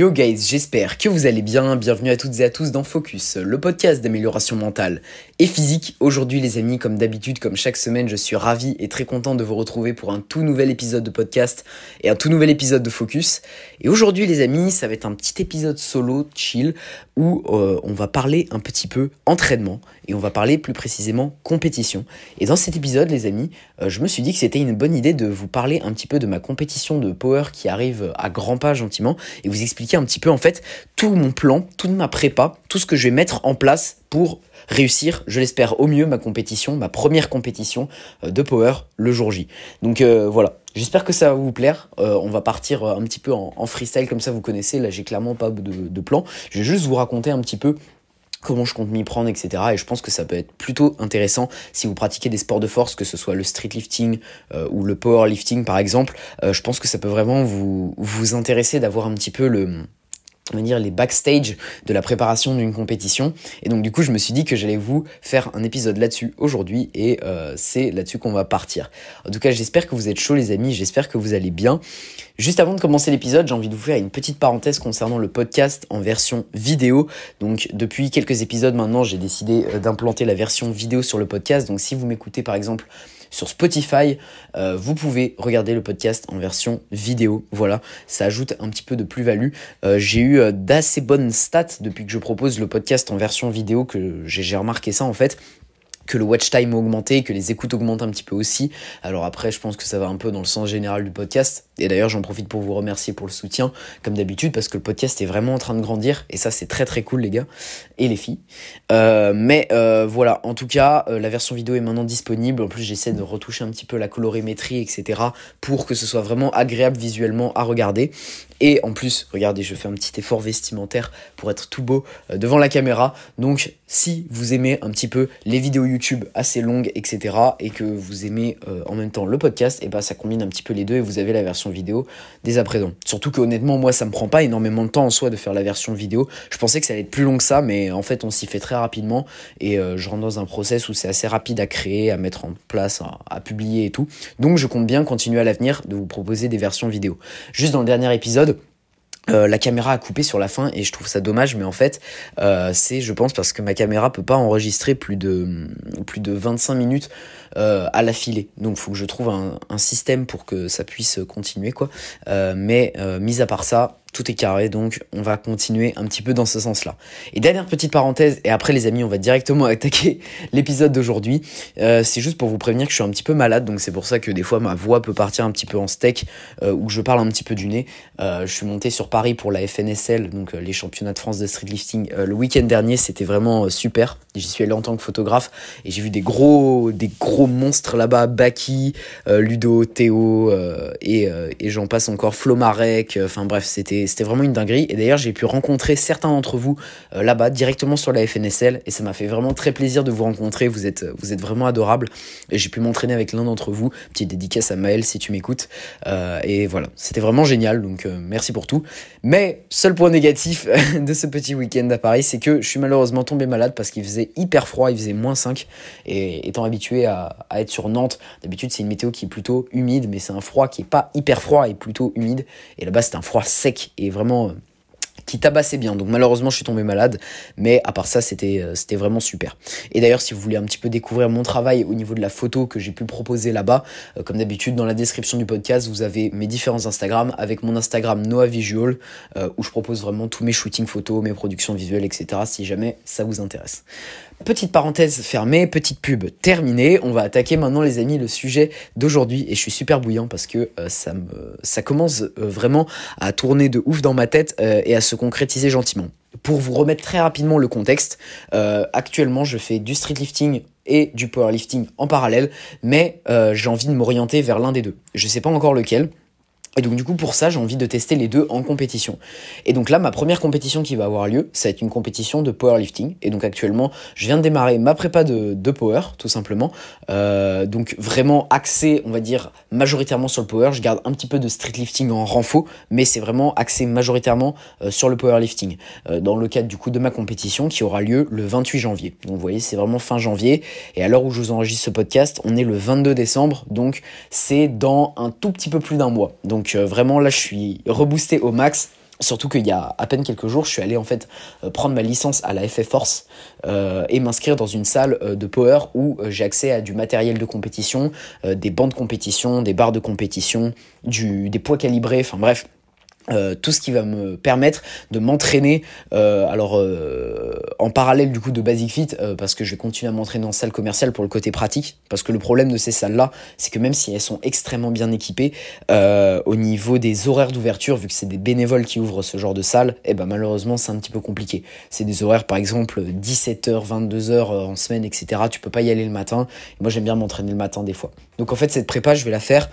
Yo guys, j'espère que vous allez bien. Bienvenue à toutes et à tous dans Focus, le podcast d'amélioration mentale et physique. Aujourd'hui les amis, comme d'habitude, comme chaque semaine, je suis ravi et très content de vous retrouver pour un tout nouvel épisode de podcast et un tout nouvel épisode de Focus. Et aujourd'hui les amis, ça va être un petit épisode solo, chill, où euh, on va parler un petit peu entraînement et on va parler plus précisément compétition. Et dans cet épisode les amis, euh, je me suis dit que c'était une bonne idée de vous parler un petit peu de ma compétition de power qui arrive à grands pas gentiment et vous expliquer un petit peu en fait tout mon plan, toute ma prépa, tout ce que je vais mettre en place pour réussir, je l'espère au mieux, ma compétition, ma première compétition euh, de Power le jour J. Donc euh, voilà, j'espère que ça va vous plaire. On va partir un petit peu en, freestyle comme ça, vous connaissez. Là, j'ai clairement pas de, plan. Je vais juste vous raconter un petit peu comment je compte m'y prendre, etc. Et je pense que ça peut être plutôt intéressant si vous pratiquez des sports de force, que ce soit le street lifting ou le powerlifting par exemple. je pense que ça peut vraiment vous, vous intéresser d'avoir un petit peu le les backstage de la préparation d'une compétition. Et donc du coup je me suis dit que j'allais vous faire un épisode là-dessus aujourd'hui et euh, c'est là-dessus qu'on va partir. En tout cas j'espère que vous êtes chauds les amis. J'espère que vous allez bien. Juste avant de commencer l'épisode j'ai envie de vous faire une petite parenthèse concernant le podcast en version vidéo. Donc depuis quelques épisodes maintenant j'ai décidé euh, d'implanter la version vidéo sur le podcast. Donc si vous m'écoutez par exemple sur Spotify. Euh, vous pouvez regarder le podcast en version vidéo. Voilà, ça ajoute un petit peu de plus-value. Euh, j'ai eu euh, d'assez bonnes stats depuis que je propose le podcast en version vidéo, que j'ai remarqué ça en fait que le watch time a augmenté, que les écoutes augmentent un petit peu aussi. Alors après, je pense que ça va un peu dans le sens général du podcast. Et d'ailleurs, j'en profite pour vous remercier pour le soutien, comme d'habitude, parce que le podcast est vraiment en train de grandir. Et ça, c'est très très cool, les gars et les filles. Euh, mais euh, voilà, en tout cas, euh, la version vidéo est maintenant disponible. En plus, j'essaie de retoucher un petit peu la colorimétrie, etc. pour que ce soit vraiment agréable visuellement à regarder. Et en plus, regardez, je fais un petit effort vestimentaire pour être tout beau devant la caméra. Donc, si vous aimez un petit peu les vidéos YouTube assez longues, etc., et que vous aimez en même temps le podcast, et bah ça combine un petit peu les deux et vous avez la version vidéo dès à présent. Surtout que honnêtement, moi, ça me prend pas énormément de temps en soi de faire la version vidéo. Je pensais que ça allait être plus long que ça, mais en fait on s'y fait très rapidement et euh, je rentre dans un process où c'est assez rapide à créer, à mettre en place, à, publier et tout. Donc je compte bien continuer à l'avenir de vous proposer des versions vidéo. Juste dans le dernier épisode, euh, la caméra a coupé sur la fin et je trouve ça dommage mais en fait euh, c'est je pense parce que ma caméra peut pas enregistrer plus de plus de 25 minutes à l'affilée. Donc faut que je trouve un, un, système pour que ça puisse continuer quoi. Mais mis à part ça tout est carré, donc on va continuer un petit peu dans ce sens-là. Et dernière petite parenthèse, et après les amis, on va directement attaquer l'épisode d'aujourd'hui. Euh, c'est juste pour vous prévenir que je suis un petit peu malade, donc c'est pour ça que des fois ma voix peut partir un petit peu en steak, euh, ou je parle un petit peu du nez. Euh, je suis monté sur Paris pour la FNSL, donc les championnats de France de street lifting, le week-end dernier, c'était vraiment super. J'y suis allé en tant que photographe, et j'ai vu des gros, monstres là-bas, Baki, Ludo, Théo, et, et j'en passe encore, Flo Marek, enfin bref, c'était c'était vraiment une dinguerie. Et d'ailleurs, j'ai pu rencontrer certains d'entre vous euh, là-bas, directement sur la FNSL. Et ça m'a fait vraiment très plaisir de vous rencontrer. Vous êtes, vous êtes vraiment adorables. Et j'ai pu m'entraîner avec l'un d'entre vous. Petite dédicace à Maël si tu m'écoutes. Euh, et voilà, c'était vraiment génial. Donc euh, merci pour tout. Mais seul point négatif de ce petit week-end à Paris, c'est que je suis malheureusement tombé malade parce qu'il faisait hyper froid. Il faisait moins 5. Et étant habitué à, à être sur Nantes, d'habitude c'est une météo qui est plutôt humide. Mais c'est un froid qui est pas hyper froid et plutôt humide. Et là-bas c'est un froid sec et vraiment euh, qui tabassait bien. Donc malheureusement, je suis tombé malade, mais à part ça, c'était euh, c'était vraiment super. Et d'ailleurs, si vous voulez un petit peu découvrir mon travail au niveau de la photo que j'ai pu proposer là-bas, euh, comme d'habitude dans la description du podcast, vous avez mes différents Instagram avec mon Instagram Noah Visual où je propose vraiment tous mes shootings photos, mes productions visuelles, etc. Si jamais ça vous intéresse. Petite parenthèse fermée, petite pub terminée. On va attaquer maintenant les amis le sujet d'aujourd'hui et je suis super bouillant parce que euh, ça me ça commence euh, vraiment à tourner de ouf dans ma tête euh, et à se concrétiser gentiment. Pour vous remettre très rapidement le contexte, actuellement je fais du street lifting et du powerlifting en parallèle, mais j'ai envie de m'orienter vers l'un des deux. Je sais pas encore lequel. Et donc du coup pour ça j'ai envie de tester les deux en compétition. Et donc là ma première compétition qui va avoir lieu ça va être une compétition de powerlifting. Et donc actuellement je viens de démarrer ma prépa de, power tout simplement. Euh, donc vraiment axé on va dire majoritairement sur le power. Je garde un petit peu de street lifting en renfort mais c'est vraiment axé majoritairement euh, sur le powerlifting. Euh, dans le cadre du coup de ma compétition qui aura lieu le 28 janvier. Donc vous voyez c'est vraiment fin janvier. Et à l'heure où je vous enregistre ce podcast on est le 22 décembre donc c'est dans un tout petit peu plus d'un mois. Donc donc euh, vraiment là je suis reboosté au max. Surtout qu'il y a à peine quelques jours, je suis allé en fait prendre ma licence à la FF Force et m'inscrire dans une salle de power où j'ai accès à du matériel de compétition, des bancs de compétition, des barres de compétition, des poids calibrés, enfin bref, euh, tout ce qui va me permettre de m'entraîner euh, alors euh, en parallèle du coup de Basic Fit parce que je vais continuer à m'entraîner en salle commerciale pour le côté pratique parce que le problème de ces salles là c'est que même si elles sont extrêmement bien équipées au niveau des horaires d'ouverture vu que c'est des bénévoles qui ouvrent ce genre de salle et eh ben malheureusement c'est un petit peu compliqué. C'est des horaires par exemple 17h 22h en semaine etc tu peux pas y aller le matin. Moi j'aime bien m'entraîner le matin des fois. Donc en fait cette prépa je vais la faire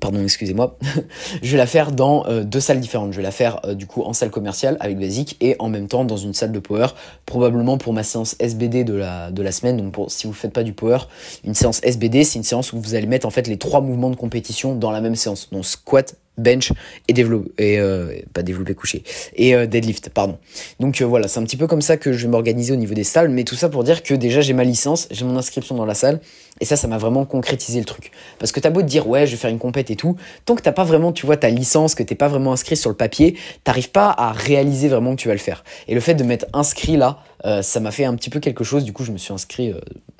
Pardon, excusez-moi. je vais la faire dans euh, deux salles différentes. Je vais la faire euh, du coup en salle commerciale avec Basic et en même temps dans une salle de power, probablement pour ma séance SBD de la, de la semaine. Donc pour, si vous faites pas du power, une séance SBD, c'est une séance où vous allez mettre en fait les trois mouvements de compétition dans la même séance. Donc squat, bench et développer et euh, pas développer couché. Et euh, deadlift pardon. Donc euh, voilà c'est un petit peu comme ça que je vais m'organiser au niveau des salles mais tout ça pour dire que déjà j'ai ma licence j'ai mon inscription dans la salle et ça ça m'a vraiment concrétisé le truc. Parce que t'as beau te dire ouais je vais faire une compète et tout tant que t'as pas vraiment tu vois ta licence que t'es pas vraiment inscrit sur le papier t'arrives pas à réaliser vraiment que tu vas le faire. Et le fait de m'être inscrit là ça m'a fait un petit peu quelque chose. Du coup je me suis inscrit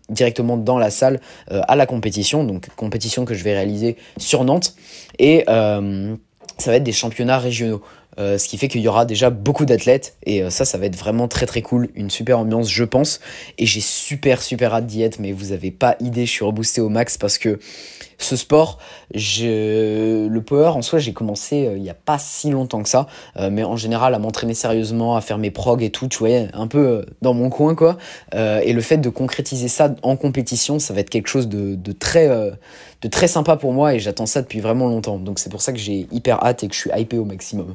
directement dans la salle euh, à la compétition, donc compétition que je vais réaliser sur Nantes. Et euh, ça va être des championnats régionaux. Euh, ce qui fait qu'il y aura déjà beaucoup d'athlètes et ça ça va être vraiment très très cool une super ambiance je pense et j'ai super super hâte d'y être mais vous avez pas idée je suis reboosté au max parce que ce sport, je... le power en soi, j'ai commencé euh, il n'y a pas si longtemps que ça, euh, mais en général à m'entraîner sérieusement, à faire mes prog et tout, tu vois, un peu euh, dans mon coin quoi. et le fait de concrétiser ça en compétition, ça va être quelque chose de, de très, de très sympa pour moi et j'attends ça depuis vraiment longtemps. Donc c'est pour ça que j'ai hyper hâte et que je suis hypé au maximum.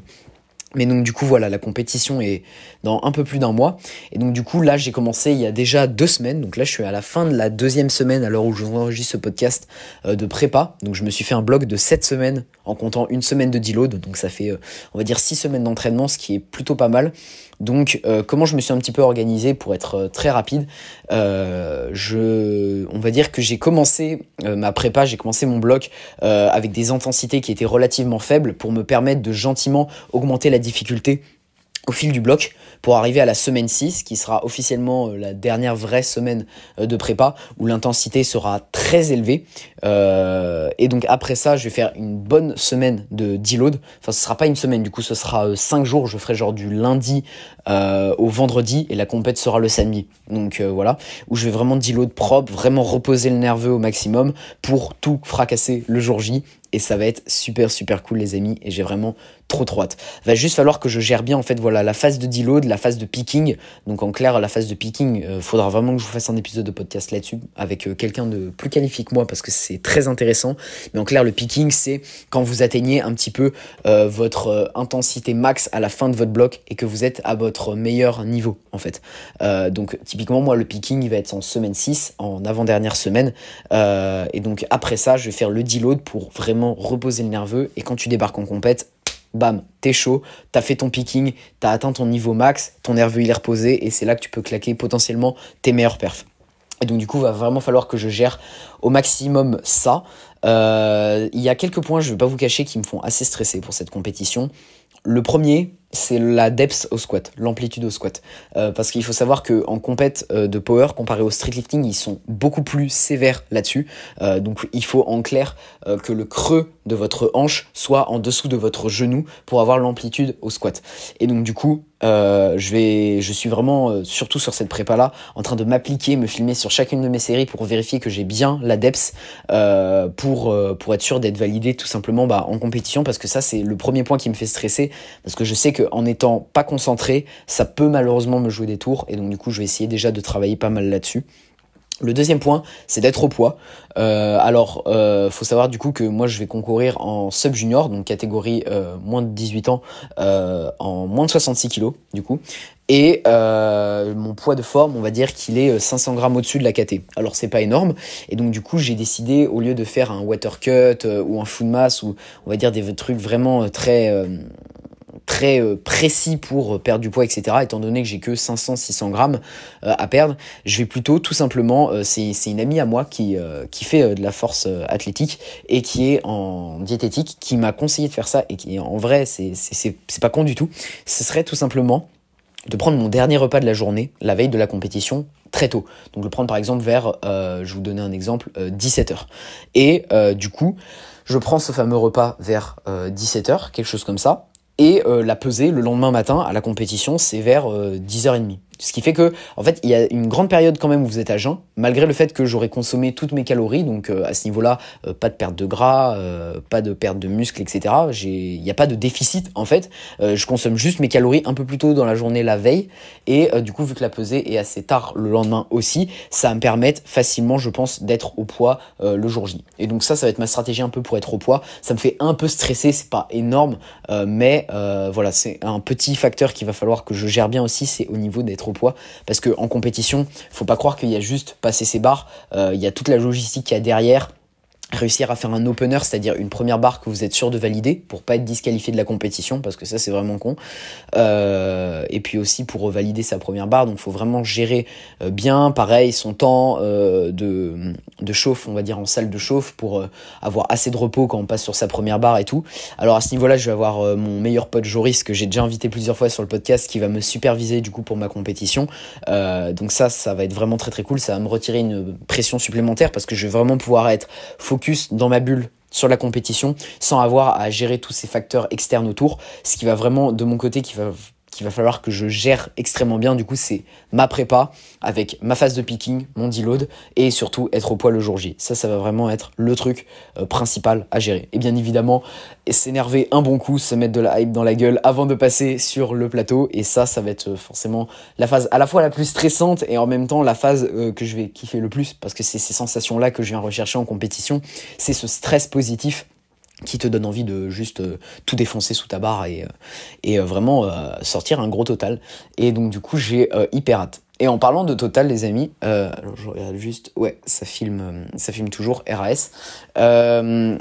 Mais donc du coup voilà, la compétition est dans un peu plus d'un mois. Et donc du coup là j'ai commencé il y a déjà deux semaines. Donc là je suis à la fin de la deuxième semaine à l'heure où je vous enregistre ce podcast euh, de prépa. Donc je me suis fait un bloc de sept semaines en comptant une semaine de deload. Donc ça fait euh, on va dire six semaines d'entraînement, ce qui est plutôt pas mal. Donc euh, comment je me suis un petit peu organisé pour être très rapide je, On va dire que j'ai commencé ma prépa, j'ai commencé mon bloc avec des intensités qui étaient relativement faibles pour me permettre de gentiment augmenter la difficulté au fil du bloc pour arriver à la semaine 6 qui sera officiellement euh, la dernière vraie semaine euh, de prépa où l'intensité sera très élevée. Euh, et donc après ça je vais faire une bonne semaine de deload. Enfin ce sera pas une semaine du coup ce sera 5 jours. Je ferai genre du lundi au vendredi et la compète sera le samedi. Donc voilà. Où je vais vraiment deload propre vraiment reposer le nerveux au maximum pour tout fracasser le jour J et ça va être super super cool les amis et j'ai vraiment trop trop hâte. Va juste falloir que je gère bien en fait voilà la phase de deload, la phase de picking. Donc en clair la phase de picking, euh, faudra vraiment que je vous fasse un épisode de podcast là-dessus avec euh, quelqu'un de plus qualifié que moi parce que c'est très intéressant. Mais en clair le picking c'est quand vous atteignez un petit peu euh, votre intensité max à la fin de votre bloc et que vous êtes à votre meilleur niveau en fait. donc typiquement moi le picking il va être en semaine 6, en avant-dernière semaine. et donc après ça je vais faire le deload pour vraiment reposer le nerveux et quand tu débarques en compète bam, t'es chaud, t'as fait ton picking, t'as atteint ton niveau max, ton nerveux il est reposé et c'est là que tu peux claquer potentiellement tes meilleurs perfs. Et donc du coup, va vraiment falloir que je gère au maximum ça. Euh, il y a quelques points, je vais pas vous cacher, qui me font assez stresser pour cette compétition. Le premier, c'est la depth au squat, l'amplitude au squat. Euh, parce qu'il faut savoir qu'en compète euh, de power, comparé au street lifting, ils sont beaucoup plus sévères là-dessus. Euh, donc il faut en clair que le creux de votre hanche soit en dessous de votre genou pour avoir l'amplitude au squat. Et donc du coup, je, suis vraiment, surtout sur cette prépa-là, en train de m'appliquer, me filmer sur chacune de mes séries pour vérifier que j'ai bien la depth pour, pour être sûr d'être validé tout simplement bah, en compétition. Parce que ça, c'est le premier point qui me fait stresser. Parce que je sais que en étant pas concentré, ça peut malheureusement me jouer des tours. Et donc du coup, je vais essayer déjà de travailler pas mal là-dessus. Le deuxième point, c'est d'être au poids. Euh, alors, euh, faut savoir du coup que moi je vais concourir en sub junior, donc catégorie euh, moins de 18 ans, en moins de 66 kilos du coup. Et mon poids de forme, on va dire qu'il est 500 grammes au-dessus de la KT. Alors c'est pas énorme. Et donc du coup j'ai décidé au lieu de faire un water cut ou un food mass ou on va dire des trucs vraiment très très précis pour perdre du poids, etc. Étant donné que j'ai que 500-600 grammes à perdre, je vais plutôt tout simplement, c'est une amie à moi qui, fait de la force athlétique et qui est en diététique, qui m'a conseillé de faire ça et qui en vrai, c'est pas con du tout. Ce serait tout simplement de prendre mon dernier repas de la journée, la veille de la compétition, très tôt. Donc le prendre par exemple vers, euh, je vous donner un exemple, 17h. Euh, et euh, du coup, je prends ce fameux repas vers 17h, quelque chose comme ça. Et la peser le lendemain matin à la compétition, c'est vers 10h30. Ce qui fait que, en fait, il y a une grande période quand même où vous êtes à jeun, malgré le fait que j'aurais consommé toutes mes calories. Donc euh, à ce niveau-là, euh, pas de perte de gras, euh, pas de perte de muscles, etc. Il n'y a pas de déficit en fait. je consomme juste mes calories un peu plus tôt dans la journée la veille. Et du coup, vu que la pesée est assez tard le lendemain aussi, ça me permettre facilement, je pense, d'être au poids le jour J. Et donc ça, ça va être ma stratégie un peu pour être au poids. Ça me fait un peu stresser, c'est pas énorme, mais voilà, c'est un petit facteur qu'il va falloir que je gère bien aussi, c'est au niveau d'être poids. Parce que en compétition, faut pas croire qu'il y a juste passer ses barres, euh, il y a toute la logistique qu'il y a derrière réussir à faire un opener, c'est-à-dire une première barre que vous êtes sûr de valider pour pas être disqualifié de la compétition, parce que ça c'est vraiment con. Euh, et puis aussi pour valider sa première barre, donc faut vraiment gérer euh, bien, pareil, son temps euh, de, de chauffe, on va dire en salle de chauffe, pour avoir assez de repos quand on passe sur sa première barre et tout. Alors à ce niveau-là, je vais avoir mon meilleur pote Joris, que j'ai déjà invité plusieurs fois sur le podcast, qui va me superviser du coup pour ma compétition. donc ça, ça va être vraiment très très cool, ça va me retirer une pression supplémentaire, parce que je vais vraiment pouvoir être focus dans ma bulle sur la compétition sans avoir à gérer tous ces facteurs externes autour. Ce qui va vraiment, de mon côté, qui va qu'il va falloir que je gère extrêmement bien. Du coup, c'est ma prépa avec ma phase de picking, mon deload et surtout être au poids le jour J. Ça, ça va vraiment être le truc euh, principal à gérer. Et bien évidemment, s'énerver un bon coup, se mettre de la hype dans la gueule avant de passer sur le plateau. Et ça, ça va être euh, forcément la phase à la fois la plus stressante et en même temps la phase euh, que je vais kiffer le plus parce que c'est ces sensations-là que je viens rechercher en compétition. C'est ce stress positif qui te donne envie de juste euh, tout défoncer sous ta barre et, euh, euh, vraiment sortir un gros total. Et donc du coup j'ai hyper hâte. Et en parlant de total les amis, alors je regarde juste, ouais ça filme, ça filme toujours RAS. je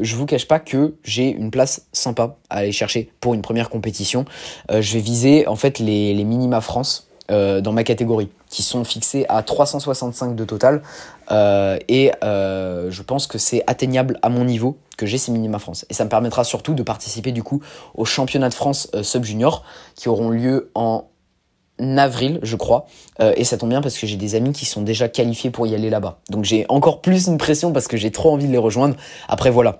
je vous cache pas que j'ai une place sympa à aller chercher pour une première compétition. je vais viser en fait les minima France euh, dans ma catégorie, qui sont fixés à 365 de total. Euh, et euh, je pense que c'est atteignable à mon niveau que j'ai ces minima France. Et ça me permettra surtout de participer du coup aux championnats de France sub junior qui auront lieu en avril, je crois. et ça tombe bien parce que j'ai des amis qui sont déjà qualifiés pour y aller là-bas. Donc j'ai encore plus une pression parce que j'ai trop envie de les rejoindre. Après voilà,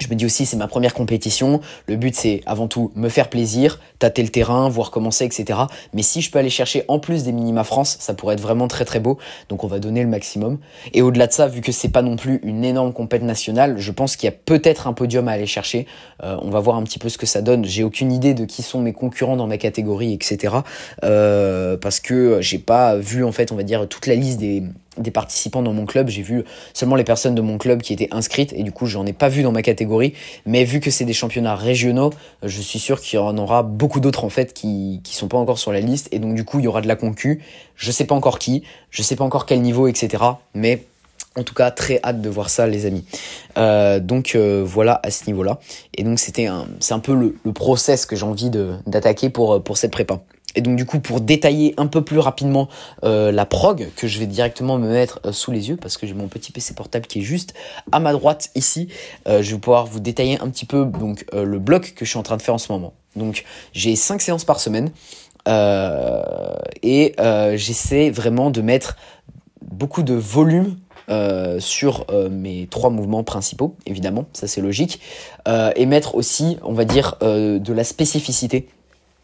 je me dis aussi, c'est ma première compétition. Le but, c'est avant tout me faire plaisir, tâter le terrain, voir comment c'est, etc. Mais si je peux aller chercher en plus des minima France, ça pourrait être vraiment très très beau. Donc on va donner le maximum. Et au-delà de ça, vu que c'est pas non plus une énorme compète nationale, je pense qu'il y a peut-être un podium à aller chercher. Euh, on va voir un petit peu ce que ça donne. J'ai aucune idée de qui sont mes concurrents dans ma catégorie, etc. Euh, parce que j'ai pas vu en fait, on va dire toute la liste des des participants dans mon club. J'ai vu seulement les personnes de mon club qui étaient inscrites et du coup j'en ai pas vu dans ma catégorie. Mais vu que c'est des championnats régionaux, je suis sûr qu'il y en aura beaucoup d'autres en fait qui qui sont pas encore sur la liste et donc du coup il y aura de la concu. Je sais pas encore qui, je sais pas encore quel niveau, etc. Mais en tout cas, très hâte de voir ça, les amis. Euh, donc euh, voilà à ce niveau-là. Et donc c'était un, c'est un peu le, le process que j'ai envie de d'attaquer pour pour cette prépa. Et donc du coup pour détailler un peu plus rapidement euh, la prog que je vais directement me mettre euh, sous les yeux parce que j'ai mon petit PC portable qui est juste à ma droite ici, euh, je vais pouvoir vous détailler un petit peu donc le bloc que je suis en train de faire en ce moment. Donc j'ai 5 séances par semaine et j'essaie vraiment de mettre beaucoup de volume sur mes trois mouvements principaux, évidemment, ça c'est logique, et mettre aussi, on va dire, de la spécificité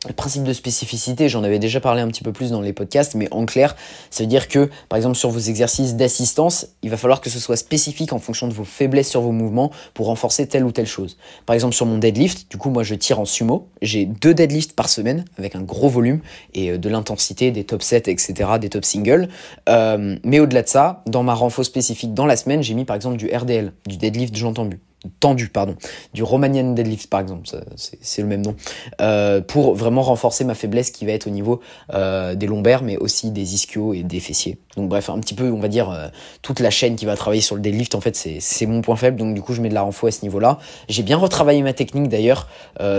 le principe de spécificité, j'en avais déjà parlé un petit peu plus dans les podcasts, mais en clair, ça veut dire que, par exemple, sur vos exercices d'assistance, il va falloir que ce soit spécifique en fonction de vos faiblesses sur vos mouvements pour renforcer telle ou telle chose. Par exemple, sur mon deadlift, du coup, moi, je tire en sumo. J'ai deux deadlifts par semaine avec un gros volume et euh, de l'intensité, des top 7, etc., des top singles. Euh, mais au-delà de ça, dans ma renfo spécifique dans la semaine, j'ai mis par exemple du RDL, du deadlift j'entends but. Tendu, pardon, du Romanian deadlift par exemple, c'est le même nom, euh, pour vraiment renforcer ma faiblesse qui va être au niveau euh, des lombaires, mais aussi des ischios et des fessiers. Donc bref, un petit peu, on va dire, euh, toute la chaîne qui va travailler sur le deadlift, en fait, c'est mon point faible, donc du coup, je mets de la renfort à ce niveau-là. J'ai bien retravaillé ma technique d'ailleurs,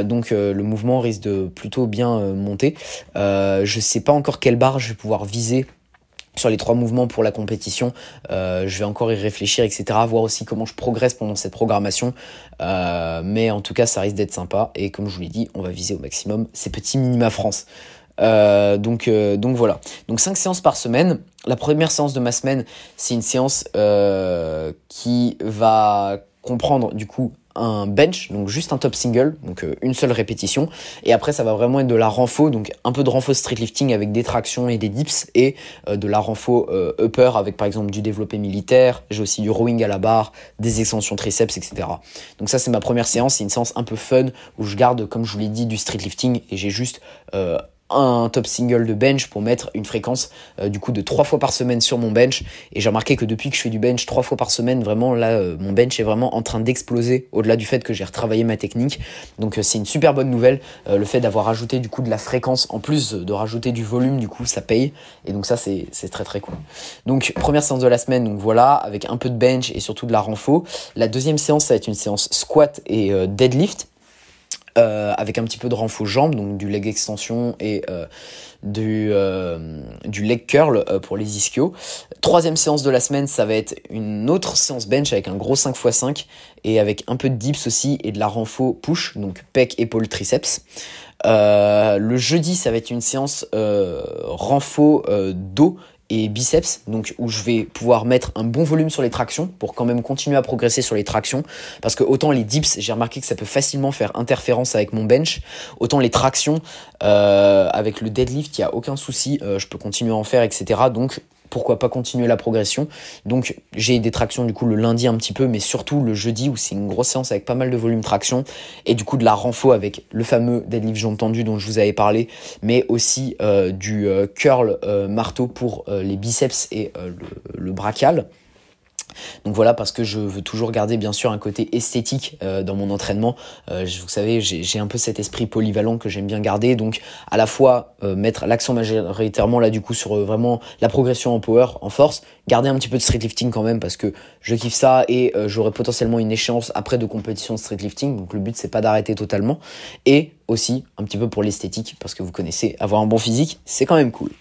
donc le mouvement risque de plutôt bien monter. je sais pas encore quelle barre je vais pouvoir viser sur les trois mouvements pour la compétition. Euh, je vais encore y réfléchir, etc. Voir aussi comment je progresse pendant cette programmation. Euh, mais en tout cas, ça risque d'être sympa. Et comme je vous l'ai dit, on va viser au maximum ces petits minima France. Euh, donc, donc voilà. Donc 5 séances par semaine. La première séance de ma semaine, c'est une séance qui va comprendre du coup bench, donc juste un top single, donc euh, une seule répétition. Et après, ça va vraiment être de la renfo, donc un peu de renfo streetlifting avec des tractions et des dips, et euh, de la renfo euh, upper avec par exemple du développé militaire. J'ai aussi du rowing à la barre, des extensions triceps, etc. Donc ça, c'est ma première séance. C'est une séance un peu fun où je garde, comme je vous l'ai dit, du streetlifting et j'ai juste un top single de bench pour mettre une fréquence euh, du coup de trois fois par semaine sur mon bench. Et j'ai remarqué que depuis que je fais du bench trois fois par semaine vraiment là euh, mon bench est vraiment en train d'exploser au-delà du fait que j'ai retravaillé ma technique. Donc euh, c'est une super bonne nouvelle. Le fait d'avoir rajouté du coup de la fréquence en plus de rajouter du volume du coup ça paye. Et donc ça c'est très très cool. Donc première séance de la semaine donc voilà avec un peu de bench et surtout de la renfo. La deuxième séance ça va être une séance squat et deadlift euh, avec un petit peu de renfort jambes, donc du leg extension et euh, du, euh, du leg curl pour les ischios. Troisième séance de la semaine, ça va être une autre séance bench avec un gros 5x5 et avec un peu de dips aussi et de la renfort push, donc pec, épaule, triceps. le jeudi, ça va être une séance renfort dos et biceps, donc où je vais pouvoir mettre un bon volume sur les tractions pour quand même continuer à progresser sur les tractions, parce que autant les dips, j'ai remarqué que ça peut facilement faire interférence avec mon bench, autant les tractions euh, avec le deadlift, il y a aucun souci, euh, je peux continuer à en faire, etc. Donc pourquoi pas continuer la progression. Donc j'ai des tractions du coup le lundi un petit peu, mais surtout le jeudi où c'est une grosse séance avec pas mal de volume traction et du coup de la renfo avec le fameux deadlift jambes tendues dont je vous avais parlé, mais aussi euh, du euh, curl euh, marteau pour les biceps et le, le brachial. Donc voilà, parce que je veux toujours garder bien sûr un côté esthétique euh, dans mon entraînement. Euh, vous savez, j'ai un peu cet esprit polyvalent que j'aime bien garder. Donc à la fois euh, mettre l'accent majoritairement là du coup sur vraiment la progression en power, en force, garder un petit peu de streetlifting quand même parce que je kiffe ça et j'aurai potentiellement une échéance après de compétition de streetlifting. Donc le but c'est pas d'arrêter totalement. Et aussi un petit peu pour l'esthétique parce que vous connaissez avoir un bon physique c'est quand même cool.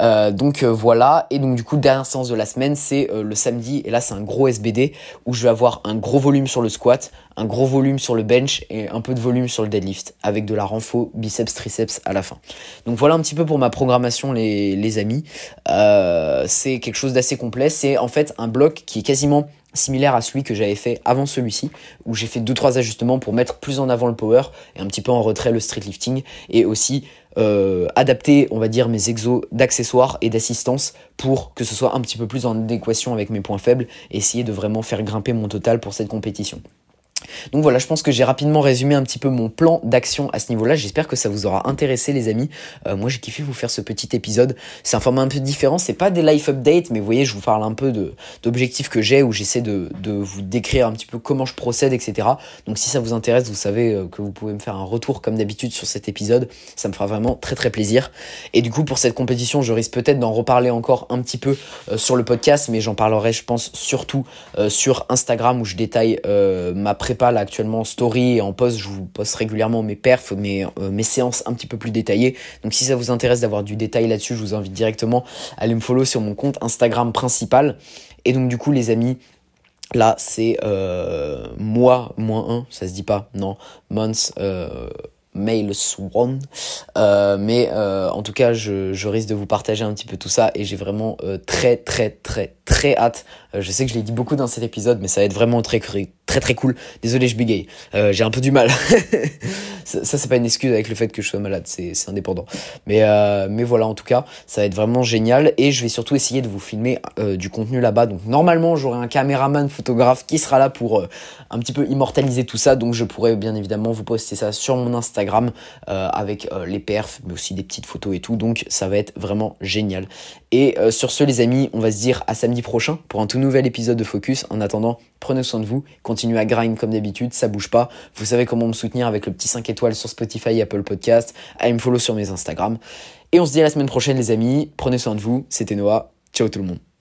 Euh, donc euh, voilà. Et donc du coup dernière séance de la semaine c'est euh, le samedi. Et là c'est un gros SBD où je vais avoir un gros volume sur le squat un gros volume sur le bench et un peu de volume sur le deadlift avec de la renfo biceps triceps à la fin. Donc voilà un petit peu pour ma programmation les, les amis. C'est quelque chose d'assez complet. C'est en fait un bloc qui est quasiment similaire à celui que j'avais fait avant celui-ci, où j'ai fait 2-3 ajustements pour mettre plus en avant le power et un petit peu en retrait le street lifting, et aussi euh, adapter, on va dire, mes exos d'accessoires et d'assistance pour que ce soit un petit peu plus en adéquation avec mes points faibles, et essayer de vraiment faire grimper mon total pour cette compétition. Donc voilà, je pense que j'ai rapidement résumé un petit peu mon plan d'action à ce niveau-là. J'espère que ça vous aura intéressé, les amis. Euh, moi, j'ai kiffé vous faire ce petit épisode. C'est un format un peu différent. C'est pas des life updates, mais vous voyez, je vous parle un peu d'objectifs que j'ai où j'essaie de, de, vous décrire un petit peu comment je procède, etc. Donc si ça vous intéresse, vous savez euh, que vous pouvez me faire un retour comme d'habitude sur cet épisode. Ça me fera vraiment très très plaisir. Et du coup, pour cette compétition, je risque peut-être d'en reparler encore un petit peu euh, sur le podcast, mais j'en parlerai, je pense, surtout sur Instagram où je détaille ma préparation là actuellement en story et en post, je vous poste régulièrement mes perfs, mes, euh, mes séances un petit peu plus détaillées. Donc si ça vous intéresse d'avoir du détail là-dessus, je vous invite directement à aller me follow sur mon compte Instagram principal. Et donc du coup les amis, là c'est euh, moi moins 1, ça se dit pas, non, months. Euh, Mail Swan. Euh, mais euh, en tout cas, je, risque de vous partager un petit peu tout ça et j'ai vraiment très très très très hâte. Je sais que je l'ai dit beaucoup dans cet épisode, mais ça va être vraiment très très très cool. Désolé, je bégaye. j'ai un peu du mal. ça, c'est pas une excuse avec le fait que je sois malade, c'est indépendant. Mais mais voilà, en tout cas, ça va être vraiment génial et je vais surtout essayer de vous filmer du contenu là-bas. Donc normalement, j'aurai un caméraman photographe qui sera là pour un petit peu immortaliser tout ça. Donc je pourrais bien évidemment vous poster ça sur mon Instagram euh, avec euh, les perfs, mais aussi des petites photos et tout. Donc ça va être vraiment génial. Et euh, sur ce, les amis, on va se dire à samedi prochain prochain pour un tout nouvel épisode de Focus. En attendant, prenez soin de vous, continuez à grind comme d'habitude, ça bouge pas. Vous savez comment me soutenir avec le petit 5 étoiles sur Spotify Apple Podcast, à me follow sur mes Instagram. Et on se dit à la semaine prochaine les amis, prenez soin de vous, c'était Noah, ciao tout le monde.